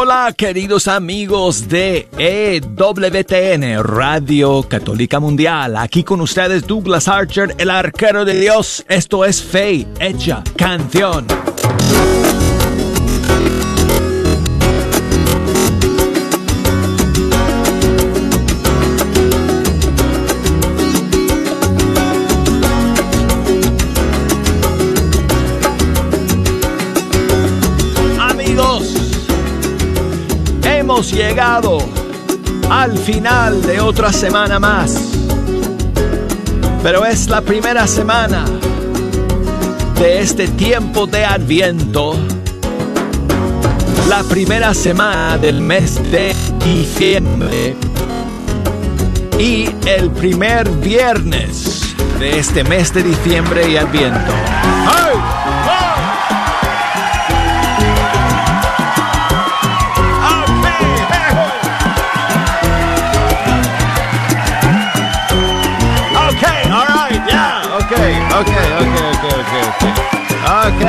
Hola queridos amigos de EWTN, Radio Católica Mundial. Aquí con ustedes Douglas Archer, el arquero de Dios. Esto es Fe Hecha Canción. Llegado al final de otra semana más. Pero es la primera semana de este tiempo de Adviento. La primera semana del mes de diciembre. Y el primer viernes de este mes de diciembre y Adviento. Ok, ok, ok, ok, ok. Ok,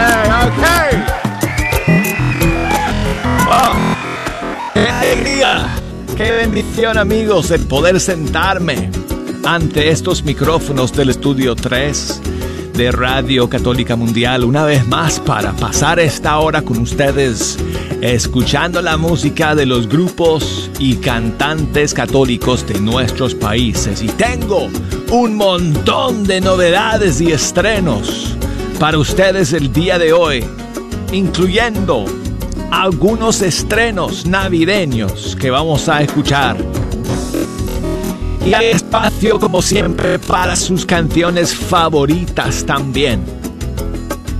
¡Qué alegría! ¡Qué bendición, amigos, el poder sentarme ante estos micrófonos del estudio 3 de Radio Católica Mundial una vez más para pasar esta hora con ustedes escuchando la música de los grupos y cantantes católicos de nuestros países. Y tengo un montón de novedades y estrenos para ustedes el día de hoy, incluyendo algunos estrenos navideños que vamos a escuchar. Y hay espacio como siempre para sus canciones favoritas también.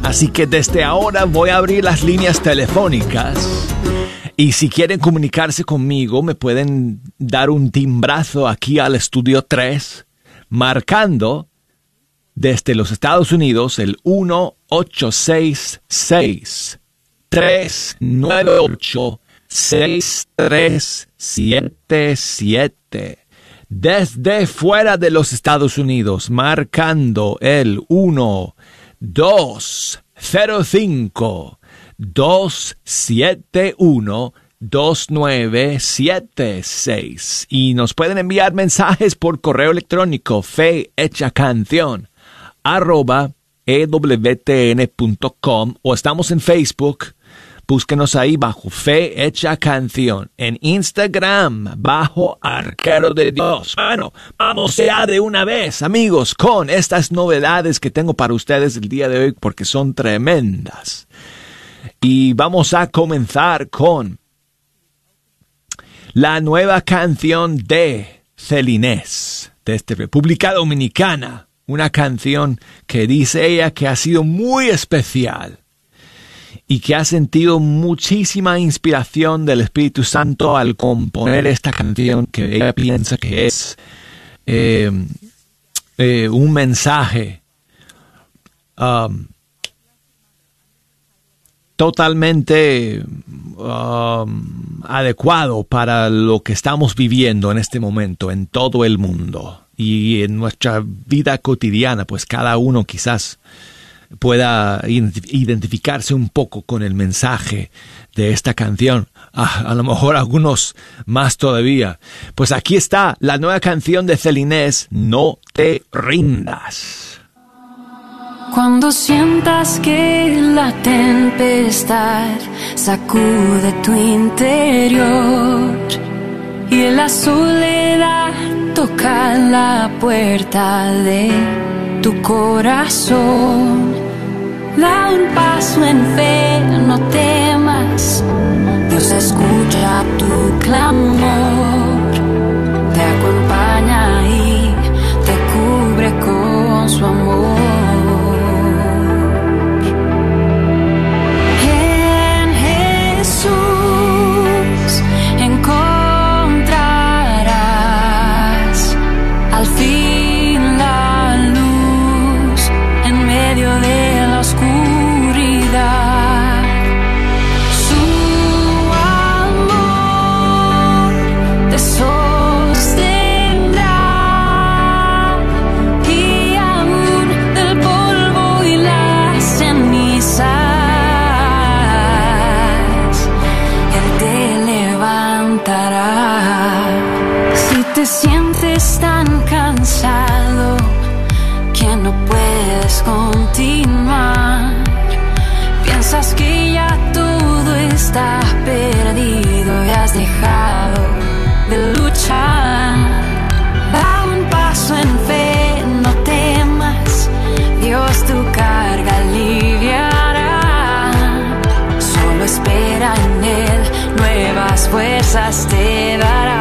Así que desde ahora voy a abrir las líneas telefónicas. Y si quieren comunicarse conmigo, me pueden dar un timbrazo aquí al estudio 3, marcando desde los Estados Unidos el 1866 398 6377 desde fuera de los Estados Unidos, marcando el 1 205 271 2976 y nos pueden enviar mensajes por correo electrónico fe hecha canción arroba ewtn.com o estamos en Facebook Búsquenos ahí bajo Fe Hecha Canción. En Instagram, bajo Arquero de Dios. Bueno, vamos ya de una vez, amigos, con estas novedades que tengo para ustedes el día de hoy porque son tremendas. Y vamos a comenzar con la nueva canción de Celinés, desde República Dominicana. Una canción que dice ella que ha sido muy especial y que ha sentido muchísima inspiración del Espíritu Santo al componer esta canción que ella piensa que es eh, eh, un mensaje um, totalmente um, adecuado para lo que estamos viviendo en este momento en todo el mundo y en nuestra vida cotidiana, pues cada uno quizás pueda identificarse un poco con el mensaje de esta canción. Ah, a lo mejor algunos más todavía. Pues aquí está la nueva canción de Celinés, No te rindas. Cuando sientas que la tempestad sacude tu interior y la soledad toca la puerta de tu corazón. Da un paso en fe, no temas. Dios escucha tu clamor. Te acompaña y te cubre con su amor. Fuerzas te dará.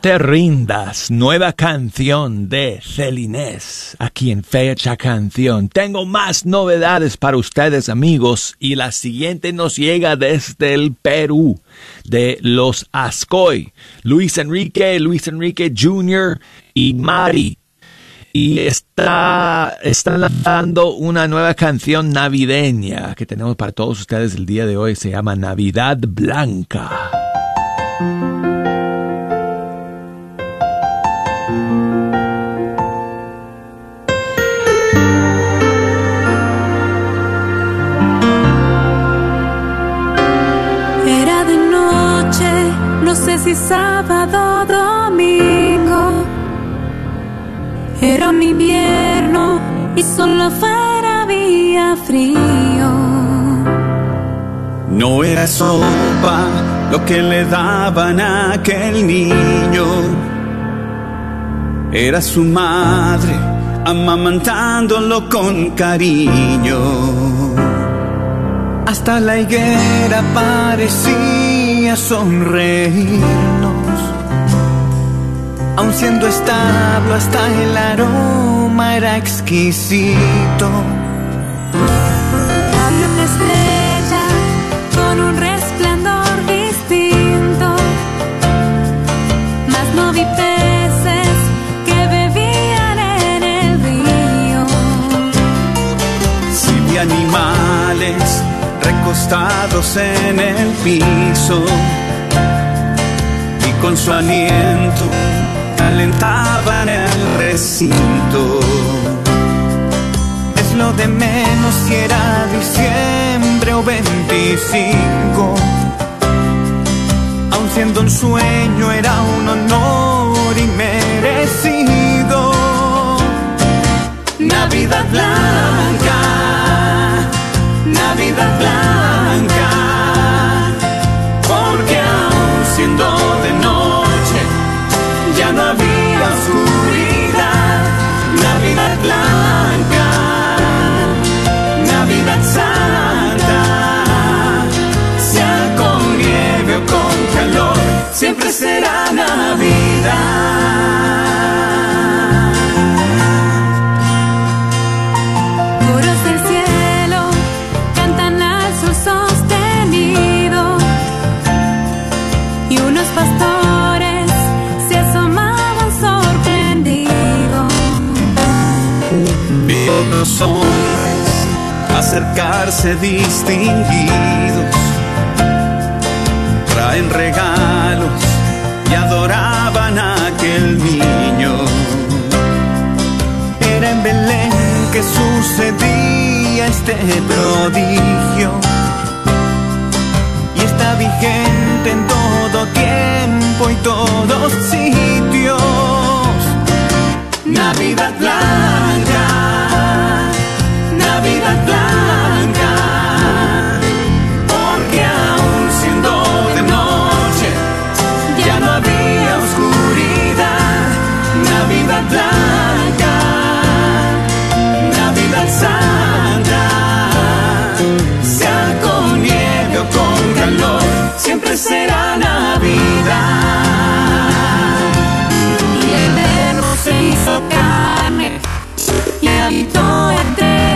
Te rindas, nueva canción de Celinés, aquí en Fecha Canción. Tengo más novedades para ustedes amigos y la siguiente nos llega desde el Perú, de los Ascoy, Luis Enrique, Luis Enrique Jr. y Mari. Y está, están lanzando una nueva canción navideña que tenemos para todos ustedes el día de hoy, se llama Navidad Blanca. No sé si sábado domingo. Era un invierno y solo fuera había frío. No era sopa lo que le daban a aquel niño. Era su madre amamantándolo con cariño. Hasta la higuera parecía sonreírnos, aun siendo establo hasta el aroma era exquisito. Acostados en el piso y con su aliento calentaban el recinto. Es lo de menos si era diciembre o 25. Aun siendo un sueño era un honor inmerecido. Navidad blanca, Navidad blanca, porque aún siendo de noche ya no había oscuridad. Navidad blanca, Navidad santa, sea con nieve o con calor, siempre será Navidad. Acercarse distinguidos, traen regalos y adoraban a aquel niño. Era en Belén que sucedía este prodigio y está vigente en todo tiempo y todos sitios. Navidad blanca, Navidad blanca,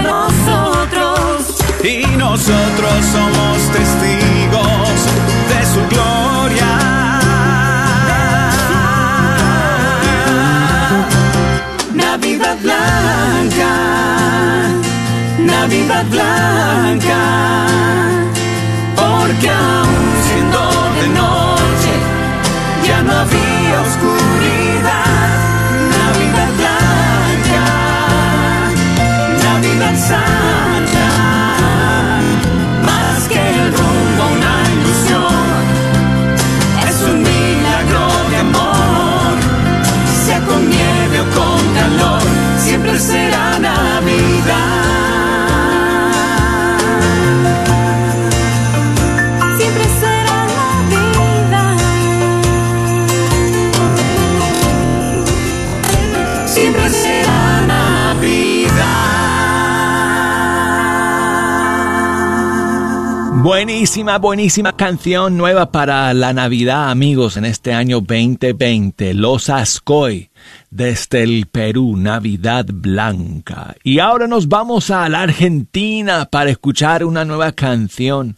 nosotros. y nosotros somos testigos de su gloria. Navidad blanca, Navidad blanca, porque aún siendo de noche ya no oscuridad. Navidad santa, Buenísima, buenísima canción nueva para la Navidad, amigos, en este año 2020. Los Ascoy, desde el Perú, Navidad Blanca. Y ahora nos vamos a la Argentina para escuchar una nueva canción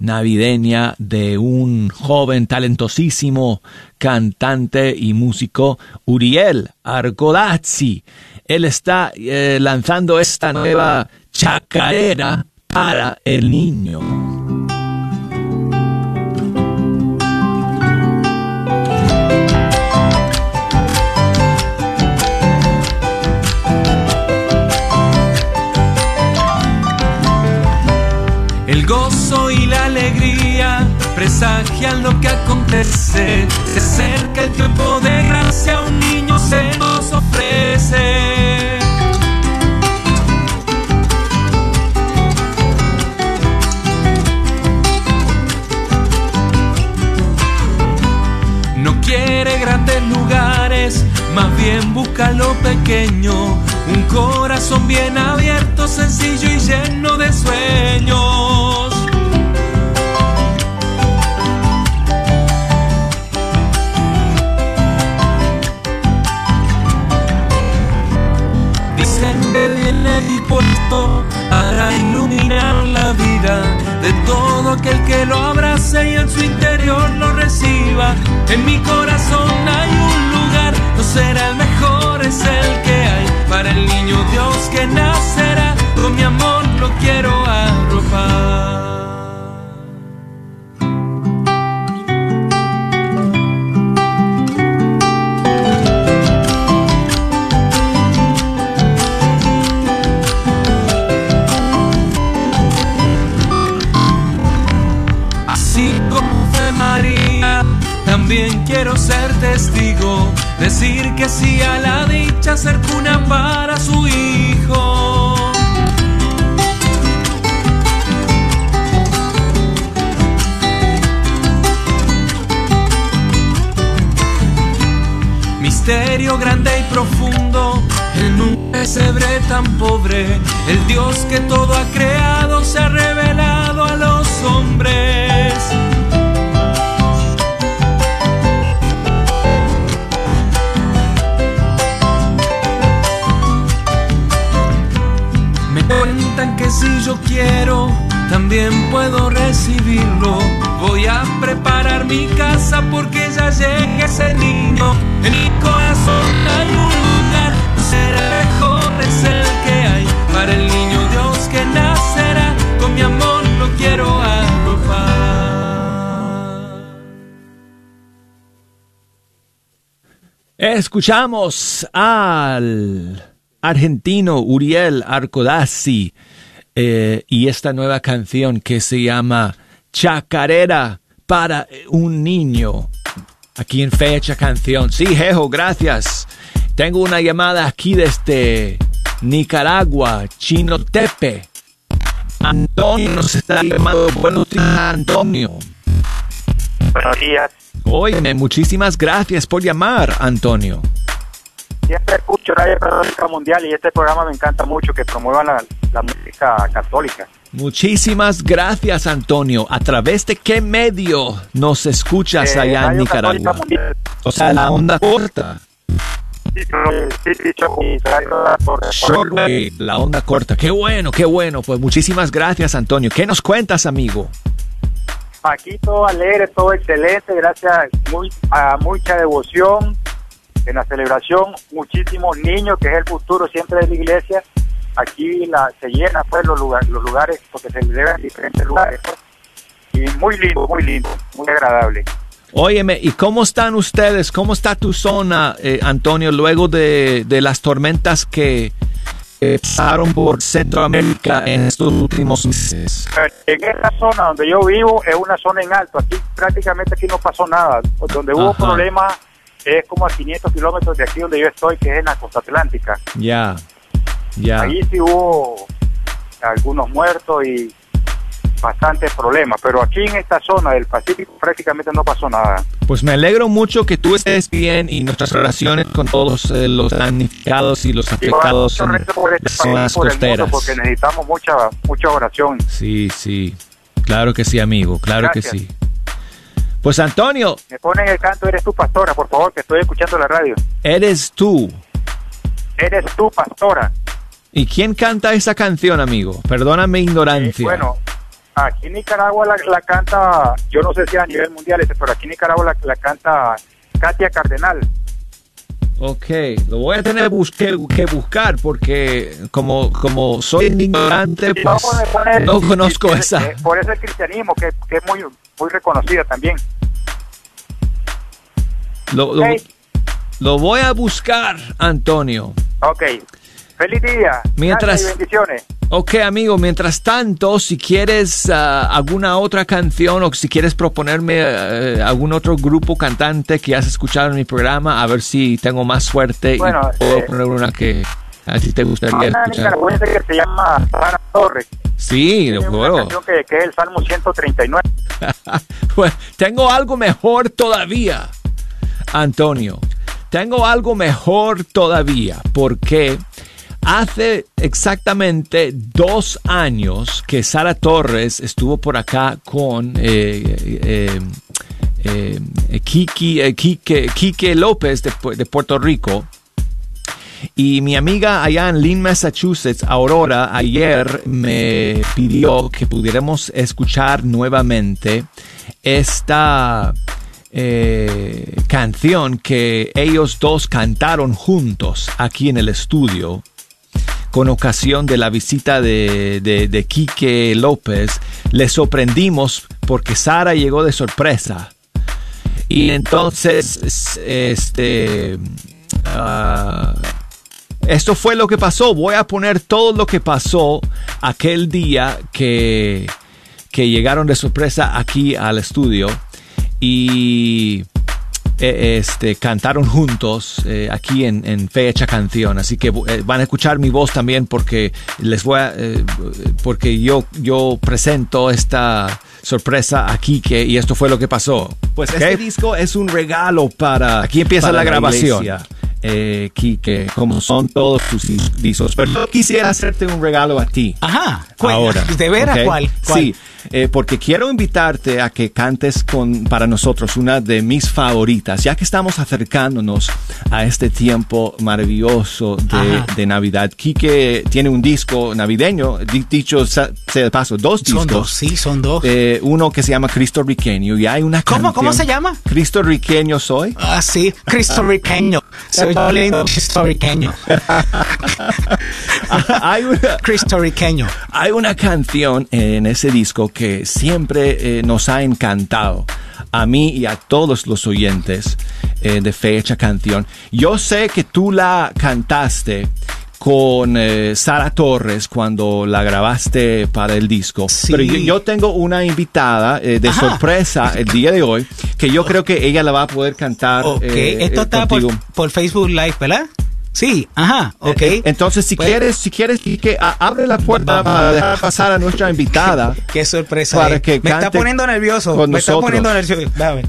navideña de un joven talentosísimo cantante y músico, Uriel Arcolazzi. Él está eh, lanzando esta nueva chacarera para el niño. La alegría presagian lo que acontece. Se acerca el tiempo de gracia, un niño se nos ofrece. No quiere grandes lugares, más bien busca lo pequeño. Un corazón bien abierto, sencillo y lleno de sueños. Dispuesto para iluminar la vida de todo aquel que lo abrace y en su interior lo reciba. En mi corazón hay un lugar, no será el mejor, es el que hay para el niño Dios que nacerá. Con mi amor lo quiero arropar. También quiero ser testigo, decir que sí a la dicha, ser cuna para su hijo. Misterio grande y profundo en un pesebre tan pobre, el Dios que todo ha creado se ha revelado a los hombres. Que si yo quiero, también puedo recibirlo. Voy a preparar mi casa porque ya llega ese niño. En mi corazón hay un lugar, será mejor es el que hay para el niño Dios que nacerá. Con mi amor lo quiero arropar. Escuchamos al argentino Uriel Arcodazzi eh, y esta nueva canción que se llama Chacarera para un niño. Aquí en Fecha Canción. Sí, Jejo, gracias. Tengo una llamada aquí desde Nicaragua, Chino Tepe. Antonio nos está llamando. Buenos días, Antonio. Buenos días. Óyeme, muchísimas gracias por llamar, Antonio. Siempre escucho Radio Católica Mundial y este programa me encanta mucho que promuevan la, la música católica. Muchísimas gracias, Antonio. ¿A través de qué medio nos escuchas Eh, allá en Nicaragua? O sea, la onda corta. Shortwave, la onda corta. Qué bueno, qué bueno. Pues muchísimas gracias, Antonio. ¿Qué nos cuentas, amigo? Aquí todo alegre, todo excelente, gracias muy, a mucha devoción en la celebración, muchísimos niños, que es el futuro siempre de la iglesia. Aquí la, se llena pues los lugares, los lugares porque se celebra en diferentes lugares. pues. Y muy lindo, muy lindo, muy agradable. Óyeme, ¿y cómo están ustedes? ¿Cómo está tu zona, eh, Antonio, luego de, de las tormentas que eh, pasaron por Centroamérica en estos últimos meses? En esta zona donde yo vivo es una zona en alto, aquí prácticamente aquí no pasó nada. Donde hubo Ajá. problemas es como a 500 kilómetros de aquí donde yo estoy, que es en la costa atlántica. Ya, ya. Ahí sí hubo algunos muertos y bastantes problemas, pero aquí en esta zona del Pacífico prácticamente no pasó nada. Pues me alegro mucho que tú estés bien y nuestras oraciones con todos eh, los damnificados y los afectados Igual, en por este las zonas por costeras. porque necesitamos mucha mucha oración. Sí, sí. Claro que sí, amigo. Claro Gracias. que sí. Pues Antonio, Me ponen el canto, eres tu pastora, por favor, que estoy escuchando la radio. eres tú. Eres tu pastora. ¿Y quién canta esa canción, amigo? Perdóname mi Eh, ignorancia. bueno, aquí en Nicaragua la, la canta, yo no sé si a nivel mundial, ese, pero aquí en Nicaragua la, la canta Katia Cardenal. Ok, lo voy a tener que, que buscar porque como, como soy ignorante, pues poner- no conozco esa. eh, por eso el cristianismo, que, que es muy, muy reconocida también. Lo, lo voy a buscar, Antonio. Ok. Feliz día. Mientras- Gracias y bendiciones. Ok, amigo, mientras tanto, si quieres ah, alguna otra canción o si quieres proponerme eh, algún otro grupo cantante que has escuchado en mi programa, a ver si tengo más suerte Bueno, y puedo eh, poner una que a ti te gustaría una escuchar. que se llama Sara Torres. Sí, acuerdo. canción que, que es el Salmo 139. Pues tengo algo mejor todavía, Antonio. Tengo algo mejor todavía, porque hace exactamente dos años que Sara Torres estuvo por acá con eh, eh, eh, Kiki, Quique López de, Pu- de Puerto Rico. Y mi amiga allá en Lynn, Massachusetts, Aurora, ayer me pidió que pudiéramos escuchar nuevamente esta canción que ellos dos cantaron juntos aquí en el estudio con ocasión de la visita de, de, Quique López. Le sorprendimos porque Sara llegó de sorpresa. Y entonces, este... ah, esto fue lo que pasó. Voy a poner todo lo que pasó aquel día que, que llegaron de sorpresa aquí al estudio. Y eh, este, cantaron juntos eh, aquí en, en Fecha Canción. Así que eh, van a escuchar mi voz también porque les voy a, eh, porque yo, yo presento esta sorpresa aquí que, y esto fue lo que pasó. Pues este disco es un regalo para. Aquí empieza para la grabación. Eh, Quique, como son todos tus discos. Pero yo quisiera hacerte un regalo a ti. Ajá. ¿cuál? Ahora. ¿De veras cuál? ¿Cuál? Sí, eh, porque quiero invitarte a que cantes con, para nosotros una de mis favoritas, ya que estamos acercándonos a este tiempo maravilloso de, Navidad. Quique tiene un disco navideño, di- dicho sea de paso, dos Son discos. dos, sí, son dos. Eh, uno que se llama Cristo Riqueño y hay una ¿Cómo- cómo se llama? Cristo Riqueño soy. Ah, sí, cristoriqueño. Soy cristoriqueño. hay una, Cristoriqueño. Hay una canción en ese disco que siempre eh, nos ha encantado a mí y a todos los oyentes eh, de Fecha Canción. Yo sé que tú la cantaste con eh, Sara Torres cuando la grabaste para el disco. Sí. Pero yo, yo tengo una invitada eh, de Ajá. sorpresa el día de hoy que yo creo que ella la va a poder cantar. Ok, eh, esto está por, por Facebook Live, ¿verdad? Sí, ajá, ok. Entonces, si Pues- quieres, si quieres, que abre la puerta para dejar pasar a nuestra invitada. Qué sorpresa. Para que Me está poniendo nervioso. Me está poniendo nervioso. Déjame.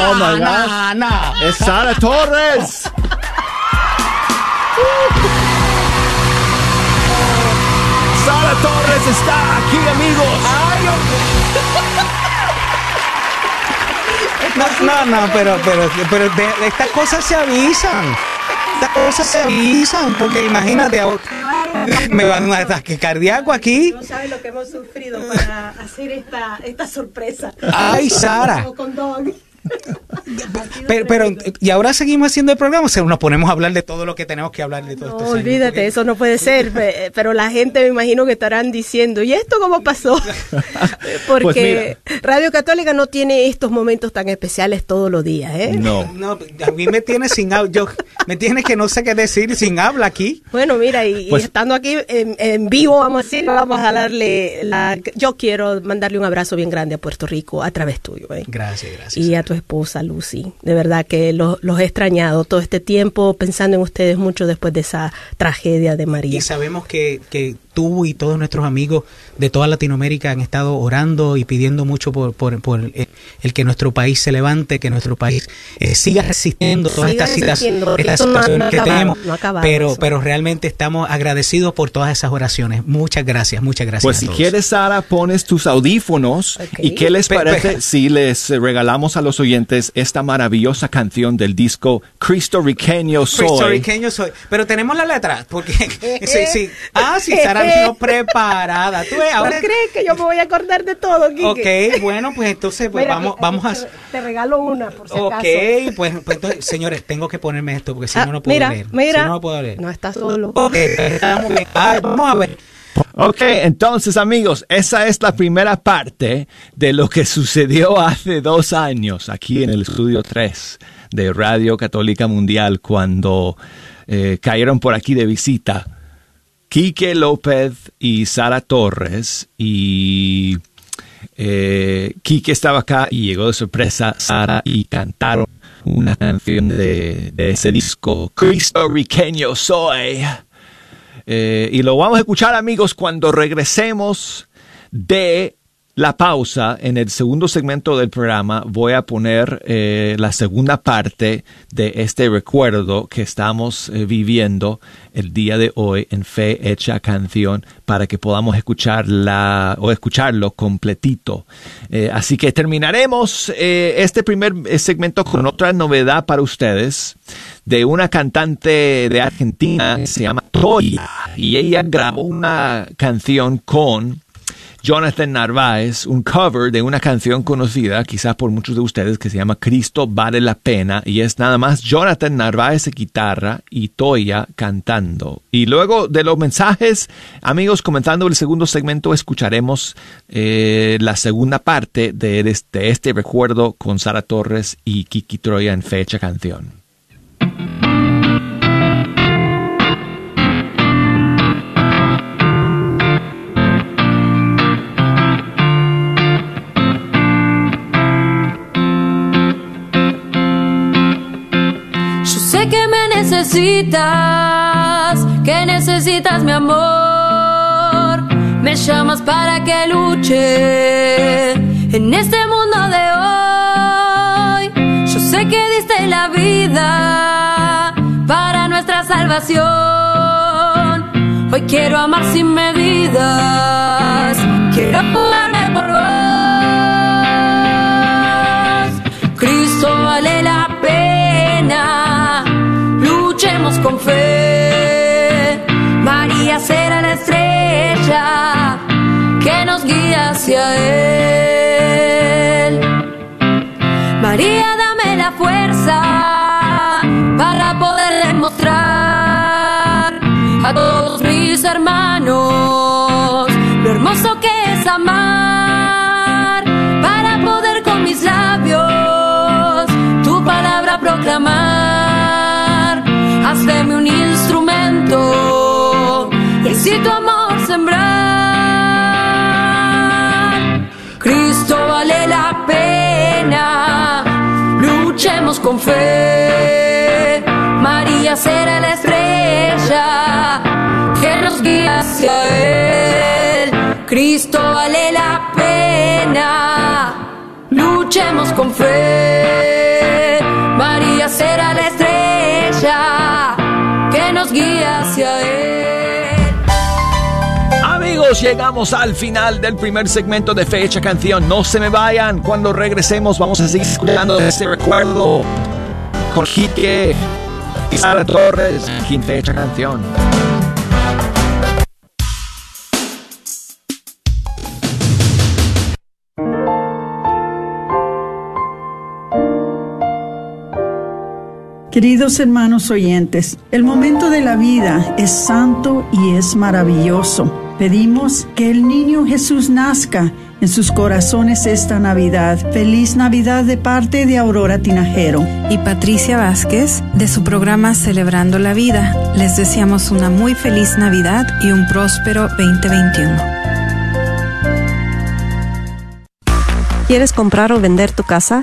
Oh my No, gosh. no. Es Sara Torres. Sara Torres está aquí, amigos. No, no, no, pero, pero, pero de- estas cosas se avisan. Estas cosas se avisan, porque imagínate, me van a un ataque cardíaco aquí. No sabes lo que hemos sufrido para hacer esta, esta sorpresa. Ay, Sara. Con. Pero, pero, y ahora seguimos haciendo el programa, o sea, nos ponemos a hablar de todo lo que tenemos que hablar de todo No, esto. señor, olvídate, porque- eso no puede ser. pe- Pero la gente me imagino que estarán diciendo, ¿y esto cómo pasó? Porque Radio Católica no tiene estos momentos tan especiales todos los días, ¿eh? No. No, a mí me tiene sin habla, yo, me tiene que no sé qué decir sin habla aquí. Bueno, mira, y, y Pues- estando aquí en, en vivo, vamos a decir, vamos a darle la... Yo quiero mandarle un abrazo bien grande a Puerto Rico a través tuyo, ¿eh? Gracias, gracias. y a tu esposa Lucy. De verdad que los, los he extrañado todo este tiempo pensando en ustedes mucho después de esa tragedia de María. Y sabemos que, que tú y todos nuestros amigos de toda Latinoamérica han estado orando y pidiendo mucho por, por, por el, el que nuestro país se levante, que nuestro país eh, siga resistiendo todas Siga estas resistiendo, no situaciones no ha que acabado, tenemos. no pero, eso. pero realmente estamos agradecidos por todas esas oraciones. Muchas gracias, muchas gracias. Pues a si todos. quieres, Sara, pones tus audífonos. Ok. ¿Y qué les parece pe- si les regalamos a los oyentes esta maravillosa canción del disco Cristo Riqueño Soy? Puertorriqueño soy. Pero tenemos la letra, porque sí, sí. Ah, sí, Sara no preparada. Tú ves, ¿No ahora crees que yo me voy a acordar de todo, Quique? Ok, bueno, pues entonces pues Mira, vamos, eh, vamos a te, regalo una, por si acaso. Ok, pues, pues entonces, señores, tengo que ponerme esto porque si Ah, no no puedo mira, leer. mira, Si no no puedo leer. no estás solo. Ok. Ay, vamos a ver. Ok, entonces amigos, esa es la primera parte de lo que sucedió hace dos años aquí en el estudio 3 de Radio Católica Mundial cuando eh, cayeron por aquí de visita Quique López y Sara Torres y eh, Quique estaba acá y llegó de sorpresa Sara y cantaron una canción de, ese disco Cristo Riqueño Soy. Eh, y lo vamos a escuchar amigos cuando regresemos de la pausa en el segundo segmento del programa. Voy a poner eh, la segunda parte de este recuerdo que estamos eh, viviendo el día de hoy en Fe Hecha Canción para que podamos escucharla o escucharlo completito. Eh, así que terminaremos este primer segmento con otra novedad para ustedes de una cantante de Argentina que se llama Toya y ella grabó una canción con Jonathan Narváez, un cover de una canción conocida quizás por muchos de ustedes que se llama Cristo vale la pena y es nada más Jonathan Narváez de guitarra y Toya cantando. Y luego de los mensajes, amigos, comenzando el segundo segmento, escucharemos eh, la segunda parte de este, de este recuerdo con Sara Torres y Kiki Troya en fecha canción. Necesitas, que necesitas mi amor. Me llamas para que luche en este mundo de hoy. Yo sé que diste la vida para nuestra salvación. Hoy quiero amar sin medidas, quiero jugarme por vos. Con fe. María será la estrella que nos guía hacia Él. María, dame la fuerza para poder demostrar a todos mis hermanos lo hermoso que es amar, para poder con mis labios tu palabra proclamar. Hazme un instrumento y así tu amor sembrar. Cristo vale la pena, luchemos con fe. María será la estrella que nos guía hacia Él. Cristo vale la pena, luchemos con fe. María será la estrella guía hacia Él. Amigos, llegamos al final del primer segmento de Fecha Canción. No se me vayan. Cuando regresemos vamos a seguir escuchando este recuerdo Sara Torres en Fecha Canción. Queridos hermanos oyentes, el momento de la vida es santo y es maravilloso. Pedimos que el niño Jesús nazca en sus corazones esta Navidad. Feliz Navidad de parte de Aurora Tinajero. y Patricia Vázquez de su programa Celebrando la Vida. Les deseamos una muy feliz Navidad y un próspero 2021. ¿Quieres comprar o vender tu casa?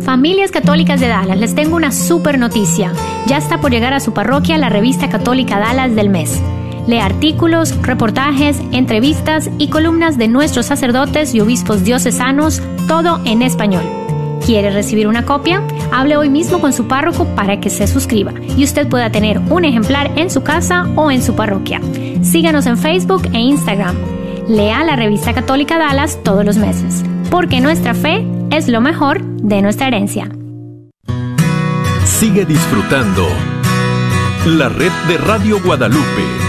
Familias Católicas de Dallas, les tengo una super noticia. Ya está por llegar a su parroquia la revista católica Dallas del mes. Lee artículos, reportajes, entrevistas y columnas de nuestros sacerdotes y obispos diocesanos, todo en español. ¿Quiere recibir una copia? Hable hoy mismo con su párroco para que se suscriba y usted pueda tener un ejemplar en su casa o en su parroquia. Síganos en Facebook e Instagram. Lea la revista católica Dallas todos los meses, porque nuestra fe es lo mejor de nuestra herencia. Sigue disfrutando la red de Radio Guadalupe.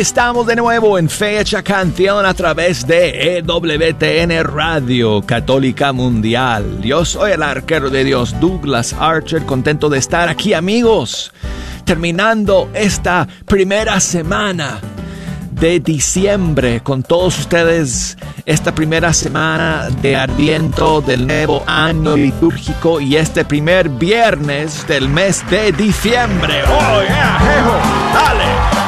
Estamos de nuevo en Fecha Canción a través de EWTN Radio Católica Mundial. Yo soy el arquero de Dios Douglas Archer, contento de estar aquí amigos, terminando esta primera semana de diciembre con todos ustedes esta primera semana de Adviento del nuevo año litúrgico y este primer viernes del mes de diciembre. ¡Oh, ¡Dale!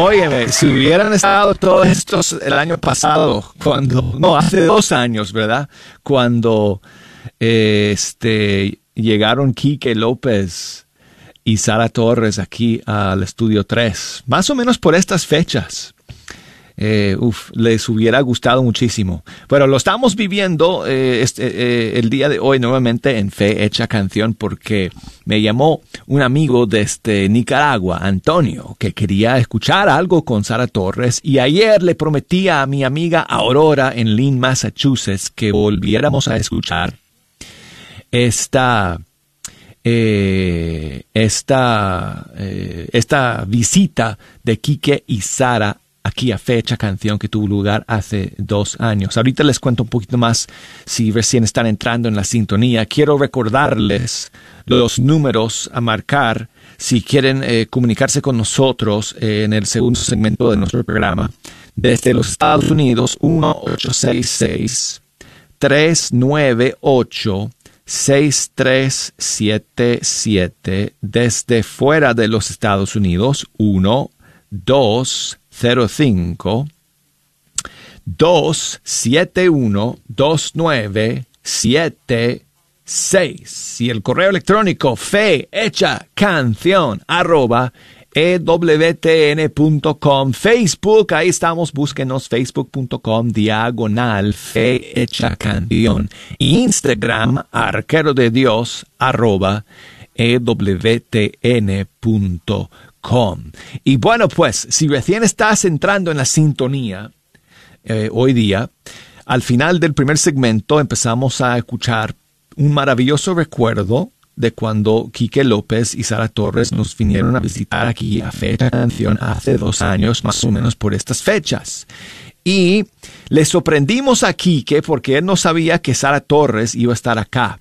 Óyeme, si hubieran estado todos estos el año pasado, cuando, no, hace dos años, ¿verdad? Cuando este, llegaron Quique López y Sara Torres aquí al estudio 3, más o menos por estas fechas. Eh, uf, les hubiera gustado muchísimo. Pero lo estamos viviendo eh, este, eh, el día de hoy nuevamente en Fe Hecha Canción porque me llamó un amigo desde Nicaragua, Antonio, que quería escuchar algo con Sara Torres y ayer le prometí a mi amiga Aurora en Lynn, Massachusetts, que volviéramos a escuchar esta esta, esta visita de Quique y Sara aquí a fecha canción que tuvo lugar hace dos años. Ahorita les cuento un poquito más si recién están entrando en la sintonía. Quiero recordarles los números a marcar si quieren eh, comunicarse con nosotros eh, en el segundo segmento de nuestro programa. Desde los Estados Unidos, 1866 398 6377 desde fuera de los Estados Unidos 1 2 05 271 2976 y el correo electrónico fe canción arroba ewtn.com, Facebook, ahí estamos, búsquenos facebook.com diagonal fe hecha canción, Instagram arquero de Dios arroba ewtn.com. Y bueno, pues, si recién estás entrando en la sintonía eh, hoy día, al final del primer segmento empezamos a escuchar un maravilloso recuerdo de cuando Quique López y Sara Torres nos vinieron a visitar aquí a Fecha Canción hace dos años, más o menos por estas fechas. Y le sorprendimos a Quique porque él no sabía que Sara Torres iba a estar acá.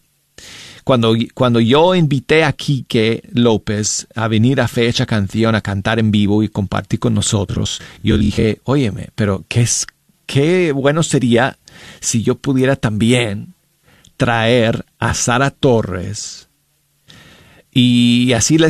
Cuando, cuando yo invité a Quique López a venir a Fecha Canción a cantar en vivo y compartir con nosotros, yo dije, óyeme, pero qué, es, qué bueno sería si yo pudiera también traer a Sara Torres y así le,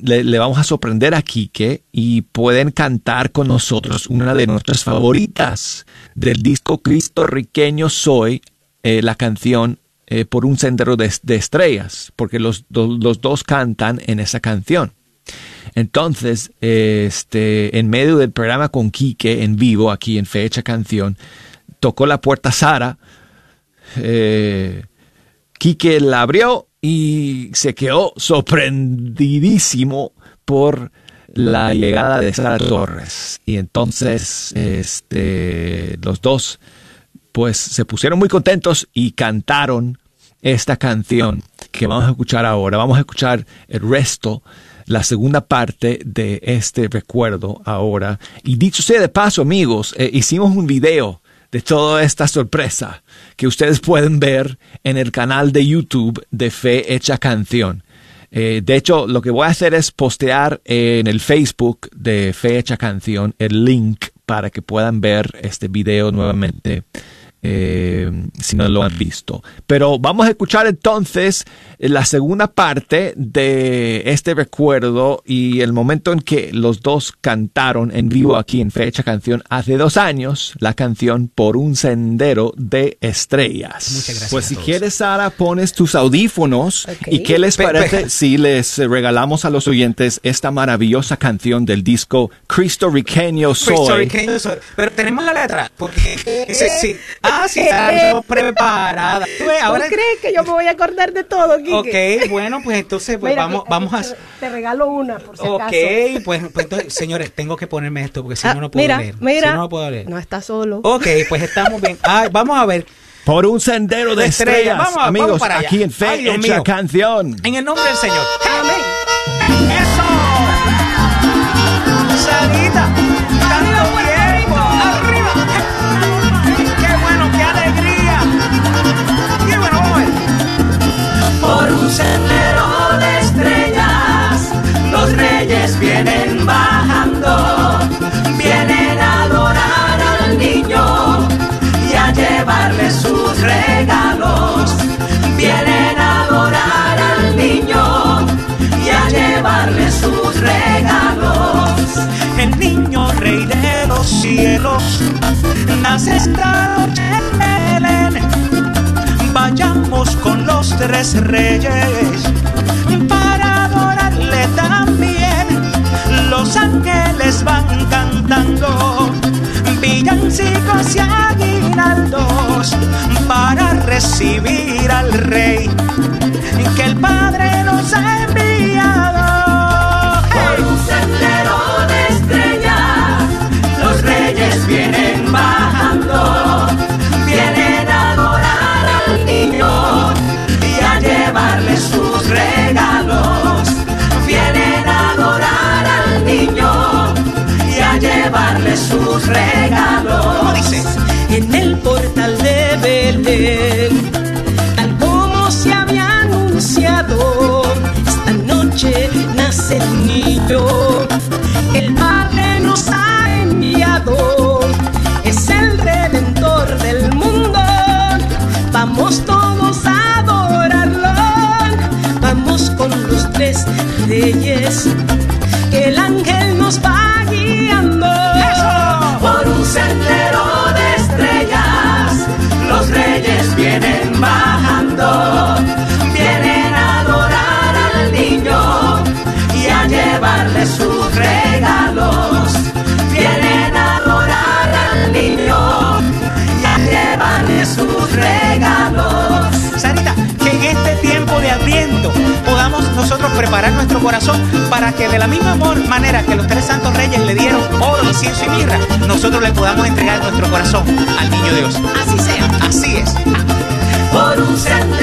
le, le, vamos a sorprender a Quique y pueden cantar con nosotros una de nuestras favoritas del disco Cristo Riqueño Soy, eh, la canción eh, por un sendero de, estrellas, porque los, los, dos cantan en esa canción. Entonces, este, en medio del programa con Quique en vivo, aquí en Fecha Canción, tocó la puerta Sara. Eh, Quique la abrió y se quedó sorprendidísimo por la llegada de Sara Torres. Y entonces, este, los dos pues se pusieron muy contentos y cantaron esta canción que vamos a escuchar ahora. Vamos a escuchar el resto, la segunda parte de este recuerdo ahora. Y dicho sea de paso, amigos, eh, hicimos un video de toda esta sorpresa que ustedes pueden ver en el canal de YouTube de Fe Hecha Canción. Eh, de hecho, lo que voy a hacer es postear en el Facebook de Fe Hecha Canción el link para que puedan ver este video nuevamente eh, si no lo han visto. Pero vamos a escuchar entonces la segunda parte de este recuerdo y el momento en que los dos cantaron en vivo aquí en Fecha Canción hace dos años la canción Por un sendero de estrellas. Muchas gracias. Pues si quieres, Sara, pones tus audífonos y qué les parece si les regalamos a los oyentes esta maravillosa canción del disco Cristo Riqueño Soy. Cristo Riqueño Soy. Pero tenemos la letra, porque sí, Ah, sí, estamos preparadas. ¿Tú ves? Ahora... ¿Tú crees que yo me voy a acordar de todo, Quique? Ok, bueno, pues entonces pues Mira, vamos, te- vamos a... Te regalo una, por si Ok, acaso. pues, pues entonces, señores, tengo que ponerme esto porque si Ah, no, no puedo mira, leer. mira. Si no, no puedo leer. No está solo. Ok, pues estamos bien. Ah, vamos a ver. Por un sendero de De estrellas. estrellas, Vamos a- amigos, vamos para aquí en Fe Ay, Hecha mío. Canción. En el nombre del Señor. Amén. Vienen bajando, vienen a adorar al niño y a llevarle sus regalos. Vienen a adorar al niño y a llevarle sus regalos. El niño rey de los cielos nace esta noche en Belén. Vayamos con los tres reyes Los ángeles van cantando villancicos y aguinaldos para recibir al rey que el Padre nos ha enviado. Regalos. ¿Cómo dice? en el portal de Belén, tal como se había anunciado. Esta noche nace el niño, el Padre nos ha enviado, preparar nuestro corazón para que de la misma manera que los tres santos reyes le dieron oro, incienso y mirra, nosotros le podamos entregar nuestro corazón al niño Dios. Así sea, así es. Por un sendero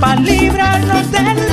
para librarnos del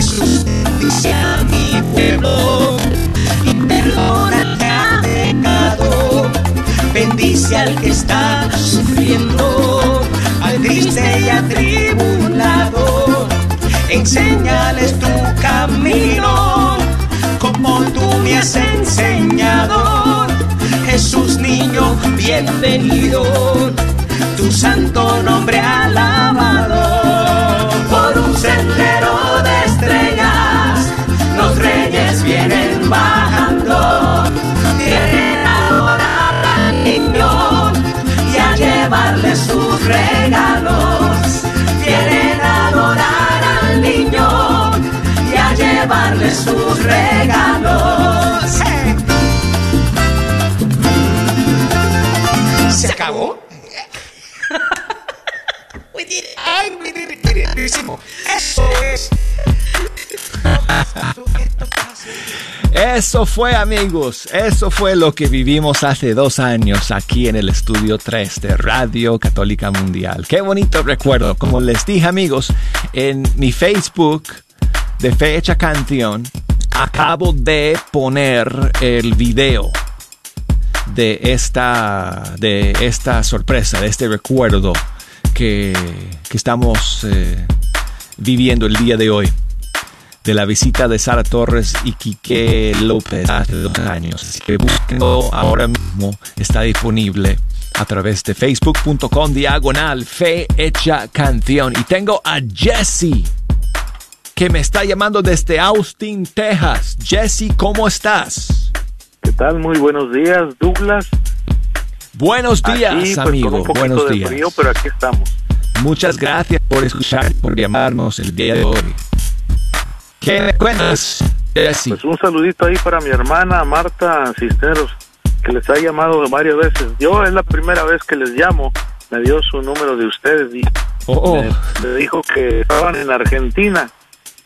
Jesús dice a mi pueblo y perdona ha pecado. Bendice al que está sufriendo, al triste y atribulado. Enséñales tu camino, como tú me has enseñado. Jesús niño, bienvenido, tu santo nombre alabado. Por un sendero vienen bajando, vienen a adorar al niño y a llevarle sus regalos. Vienen a adorar al niño y a llevarle sus regalos. ¿Se acabó? Eso es. Eso fue amigos, eso fue lo que vivimos hace dos años aquí en el estudio 3 de Radio Católica Mundial. Qué bonito recuerdo. Como les dije amigos, en mi Facebook de Fecha Canción acabo de poner el video de esta, de esta sorpresa, de este recuerdo que, que estamos eh, viviendo el día de hoy de la visita de Sara Torres y Quique López hace dos años. Así que búsquenlo ahora mismo, está disponible a través de facebook.com diagonal fe hecha canción. Y tengo a Jesse que me está llamando desde Austin, Texas. Jesse, ¿cómo estás? ¿Qué tal? Muy buenos días, Douglas. Buenos días, Aquí, pues, amigo. con un buenos días. frío, pero aquí estamos. Muchas gracias por escuchar, por llamarnos el día de hoy. ¿Qué me cuentas, Jesse? Pues un saludito ahí para mi hermana Marta Cisneros, que les ha llamado varias veces. Yo es la primera vez que les llamo, me dio su número de ustedes y Oh, me, me dijo que estaban en Argentina.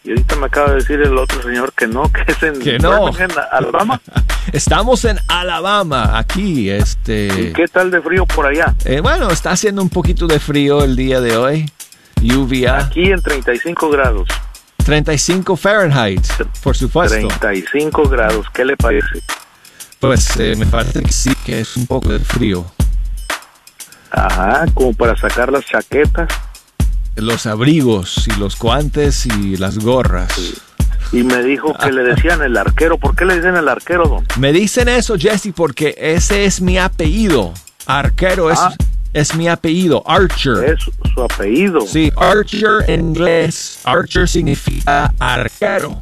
Y ahorita me acaba de decir el otro señor que no, que es en Que no. Birmingham, Alabama. Estamos en Alabama, aquí, este... ¿Y qué tal de frío por allá? Eh, bueno, está haciendo un poquito de frío el día de hoy. Lluvia. Aquí en 35 grados. 35 Fahrenheit, por supuesto. 35 grados, ¿qué le parece? Pues eh, me parece que sí, que es un poco de frío. Ajá, como para sacar las chaquetas. Los abrigos y los guantes y las gorras. Y me dijo que le decían el arquero. ¿Por qué le dicen el arquero, don? Me dicen eso, Jesse, porque ese es mi apellido. Arquero es, Ah. Es mi apellido, Archer. Es su apellido. Sí, Archer en inglés. Archer significa arquero.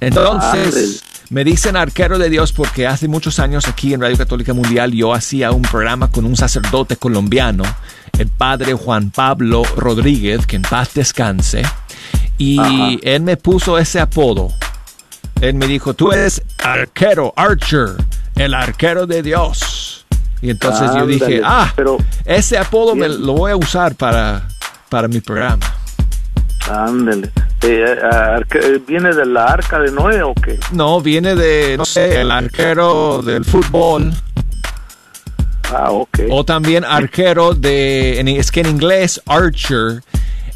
Entonces, me dicen arquero de Dios porque hace muchos años aquí en Radio Católica Mundial yo hacía un programa con un sacerdote colombiano, el padre Juan Pablo Rodríguez, que en paz descanse. Y Ajá. él me puso ese apodo. Él me dijo, tú eres arquero, Archer, el arquero de Dios. Y entonces yo dije, Ándale, ah, pero ese apodo me lo voy a usar para, para mi programa. ándele. Eh, eh, eh, ¿Viene de la arca de Noé o qué? No, viene de, no sé, el arquero del fútbol. Ah, ok. O también arquero de, es que en inglés, archer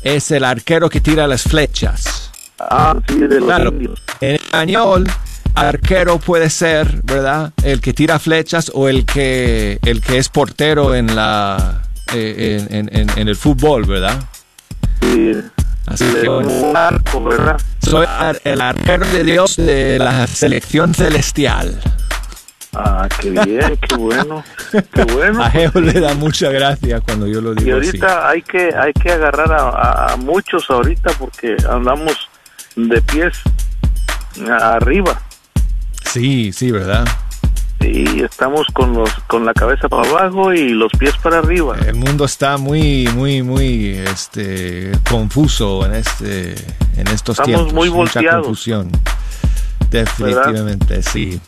es el arquero que tira las flechas. Ah, sí, de los Claro. indios. En español, arquero puede ser, ¿verdad? El que tira flechas o el que, el que es portero en la, eh, en, en- en- el fútbol, ¿verdad? Sí, Así que bueno. un arco, ¿verdad? Soy ar- el arquero de Dios de la selección celestial. Ah, qué bien, qué bueno. Qué bueno. A Geo le da mucha gracia cuando yo lo Y digo así. ahorita hay que hay que agarrar a, a- muchos ahorita porque andamos de pies arriba. Sí, sí, ¿verdad? Sí, estamos con los con la cabeza para abajo y los pies para arriba. El mundo está muy, muy, muy, este, confuso en este, en estos Estamos tiempos. muy Mucha volteados. confusión. Definitivamente, sí.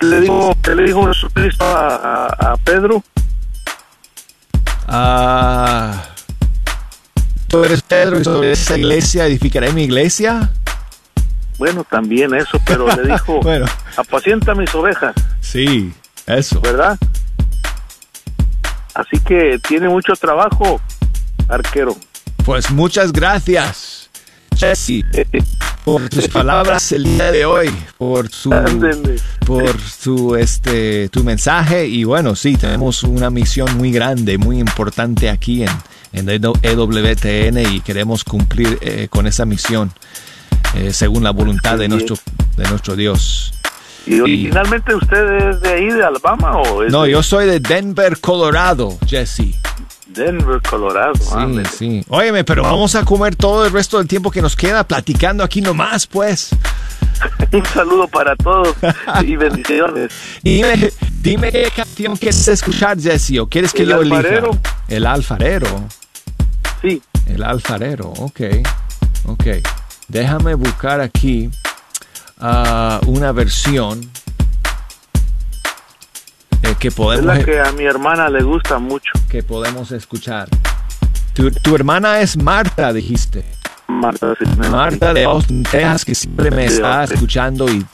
Le digo, ¿qué le dijo Jesucristo a, a- a Pedro? Ah, tú eres Pedro y sobre esa iglesia edificaré mi iglesia. Bueno, también eso, pero le dijo, Bueno. apacienta mis ovejas, Sí, eso. ¿verdad? Así que tiene mucho trabajo, arquero. Pues muchas gracias, Jesse, por tus palabras el día de hoy, por su, por su, este, tu mensaje y bueno, sí, tenemos una misión muy grande, muy importante aquí en, en EWTN y queremos cumplir eh, con esa misión eh, según la voluntad de nuestro, de nuestro Dios. ¿Y originalmente usted es de ahí, de Alabama o es No, de yo soy de Denver, Colorado, Jesse. Denver, Colorado? Sí, sí. Óyeme, pero vamos a comer todo el resto del tiempo que nos queda platicando aquí nomás, pues. Un saludo para todos y bendiciones. Dime, dime qué canción quieres escuchar, Jesse, o quieres que El yo elija. alfarero. El alfarero. Sí. El alfarero, ok. Ok. Déjame buscar aquí ah, una versión eh, que Es podemos, la que a mi hermana le gusta mucho. que podemos escuchar. Tu, tu hermana es Marta, dijiste. Marta Cisneros. Marta de Austin, Texas, que siempre me está escuchando y,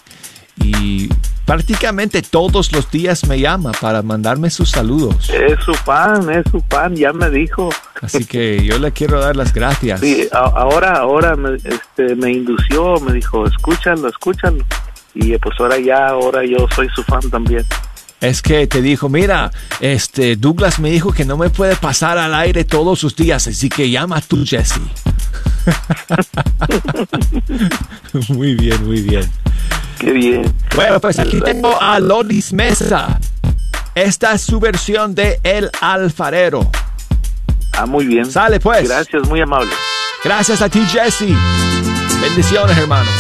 y prácticamente todos los días me llama para mandarme sus saludos. Es su fan, es su fan, ya me dijo. Así que yo le quiero dar las gracias. Sí, ahora, ahora me, este, me indució, me dijo, escúchalo, escúchalo. Y pues ahora ya, ahora yo soy su fan también. Es que te dijo, mira, este Douglas me dijo que no me puede pasar al aire todos sus días, así que llama tú, Jesse. muy bien, muy bien. Qué bien. Bueno, pues aquí tengo a Lolis Mesa. Esta es su versión de El Alfarero. Ah, muy bien. Sale pues. Gracias, muy amable. Gracias a ti, Jesse. Bendiciones, hermano.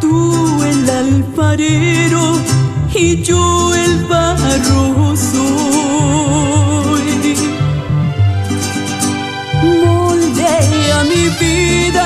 Tú el alfarero y yo el barro soy. Moldea mi vida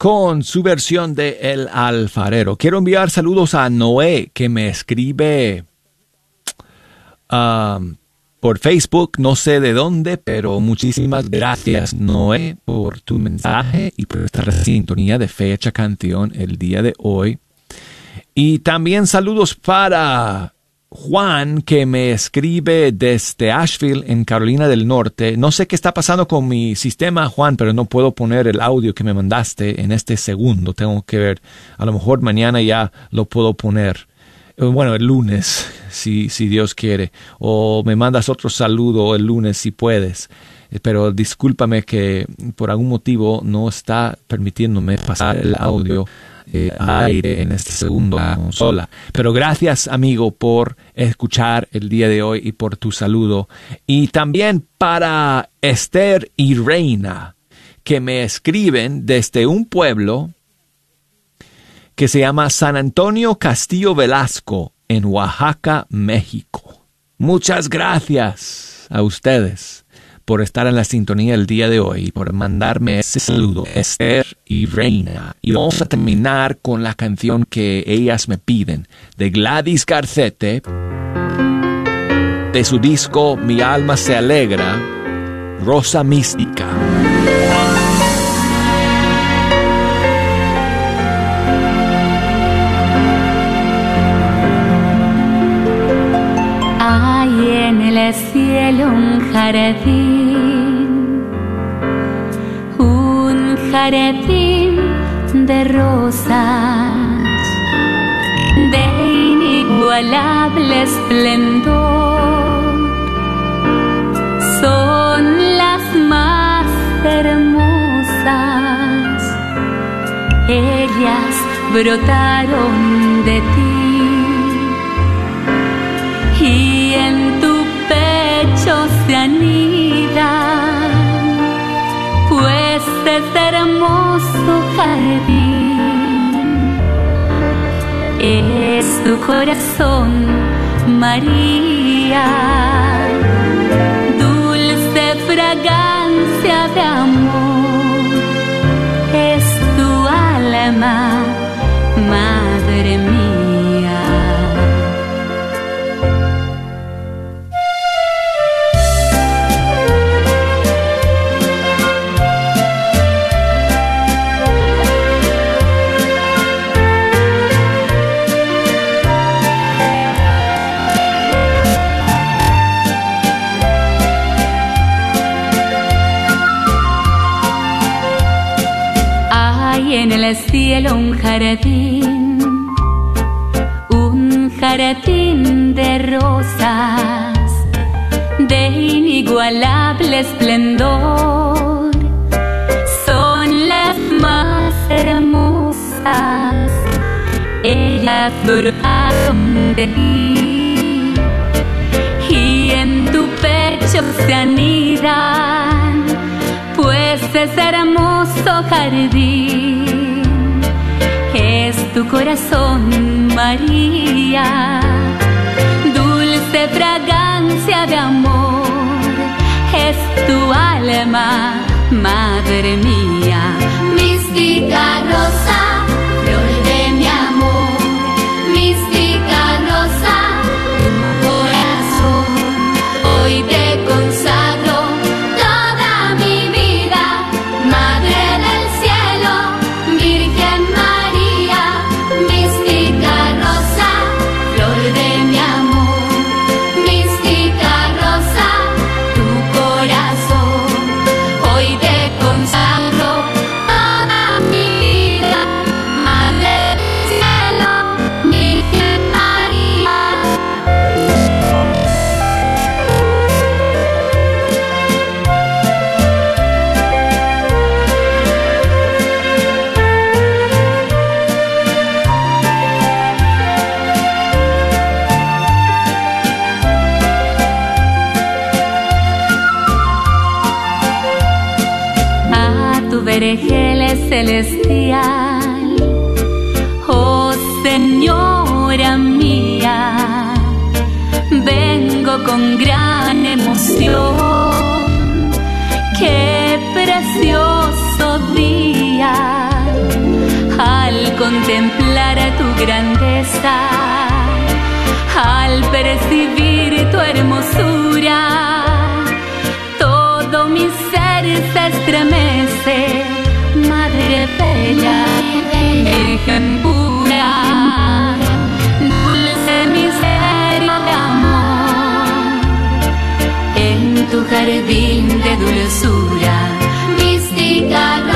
con su versión de El Alfarero. Quiero enviar saludos a Noé que me escribe um, por Facebook, no sé de dónde, pero muchísimas gracias Noé por tu mensaje y por esta sintonía de fecha canción el día de hoy. Y también saludos para Juan que me escribe desde Asheville en Carolina del Norte. No sé qué está pasando con mi sistema, Juan, pero no puedo poner el audio que me mandaste en este segundo. Tengo que ver. A lo mejor mañana ya lo puedo poner. Eh, bueno, el lunes, si, si Dios quiere. O me mandas otro saludo el lunes si puedes. Eh, pero discúlpame que por algún motivo no está permitiéndome pasar el audio eh, aire en este segundo consola. Pero gracias, amigo, por escuchar el día de hoy y por tu saludo. Y también para Esther y Reina, que me escriben desde un pueblo que se llama San Antonio Castillo Velasco en Oaxaca, México. Muchas gracias a ustedes por estar en la sintonía el día de hoy por mandarme ese saludo, Esther y Reina. Y vamos a terminar con la canción que ellas me piden, de Gladys Garcete, de su disco Mi alma se alegra, Rosa Mística. Un jardín, un jardín de rosas de inigualable esplendor. Son las más hermosas, ellas brotaron de ti. Y se anidan, pues es hermoso jardín. Es tu corazón, María, dulce fragancia de amor. Es tu alma, jardín, un jardín de rosas de inigualable esplendor. Son las más hermosas, ellas brotaron de ti y en tu pecho se anidan, pues es hermoso jardín tu corazón, María, dulce fragancia de amor, es tu alma, madre mía, mística rosa. Gran emoción. Qué precioso día al contemplar tu grandeza, al percibir tu hermosura. Todo mi ser se estremece, Madre Bella, Virgen pura, dulce misterio jardín de dulzura, mística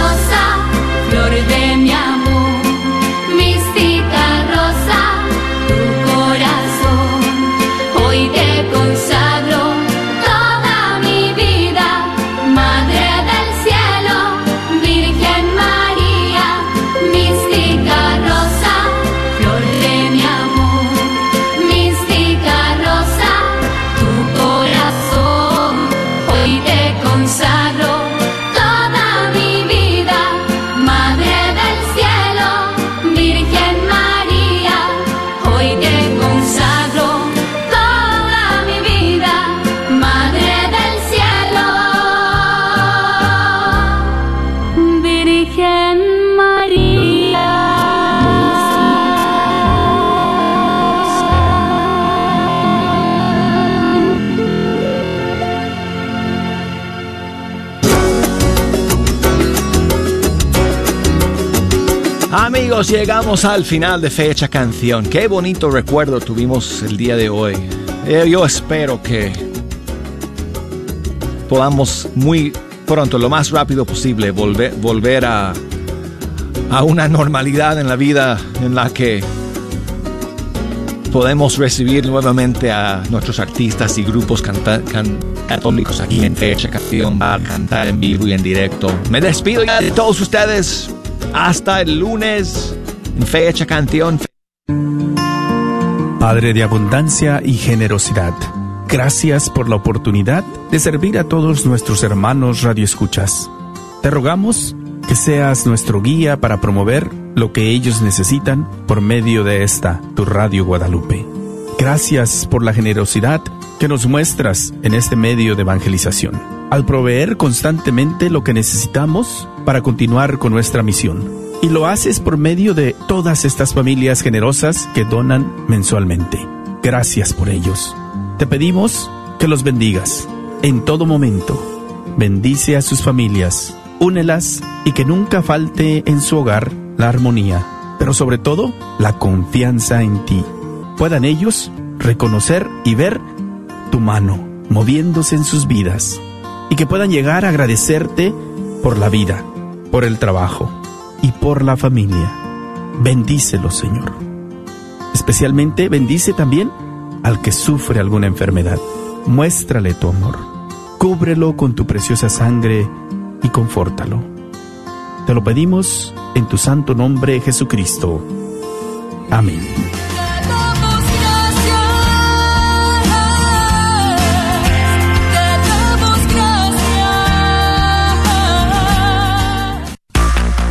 Amigos, llegamos al final de Fecha Canción. Qué bonito recuerdo tuvimos el día de hoy. Eh, Yo espero que podamos muy pronto, lo más rápido posible, volver, volver a, a una normalidad en la vida en la que podemos recibir nuevamente a nuestros artistas y grupos canta- can- católicos aquí en Fecha Canción a cantar en vivo y en directo. Me despido ya de todos ustedes. Hasta el lunes Fecha Canción. Padre de abundancia y generosidad, gracias por la oportunidad de servir a todos nuestros hermanos radioescuchas. Te rogamos que seas nuestro guía para promover lo que ellos necesitan por medio de esta, tu Radio Guadalupe. Gracias por la generosidad que nos muestras en este medio de evangelización, al proveer constantemente lo que necesitamos para continuar con nuestra misión. Y lo haces por medio de todas estas familias generosas que donan mensualmente. Gracias por ellos. Te pedimos que los bendigas en todo momento. Bendice a sus familias, únelas y que nunca falte en su hogar la armonía, pero sobre todo la confianza en ti. Puedan ellos reconocer y ver tu mano moviéndose en sus vidas y que puedan llegar a agradecerte por la vida, por el trabajo y por la familia. Bendícelo, Señor. Especialmente bendice también al que sufre alguna enfermedad. Muéstrale tu amor. Cúbrelo con tu preciosa sangre y confórtalo. Te lo pedimos en tu santo nombre, Jesucristo. Amén.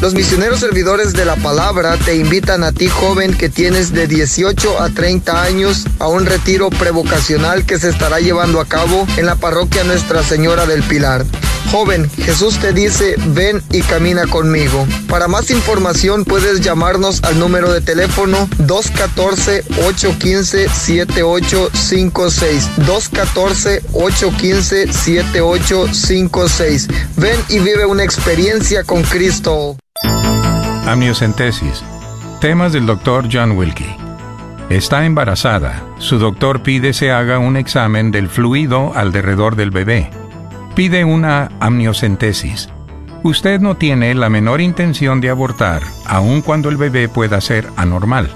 Los misioneros servidores de la palabra te invitan a ti joven que tienes de 18 a 30 años a un retiro prevocacional que se estará llevando a cabo en la parroquia Nuestra Señora del Pilar. Joven, Jesús te dice, ven y camina conmigo. Para más información puedes llamarnos al número de teléfono 214-815-7856. 214-815-7856. Ven y vive una experiencia con Cristo. Amniocentesis. Temas del doctor John Wilkie. Está embarazada. Su doctor pide se haga un examen del fluido alrededor del bebé. Pide una amniocentesis. Usted no tiene la menor intención de abortar, aun cuando el bebé pueda ser anormal.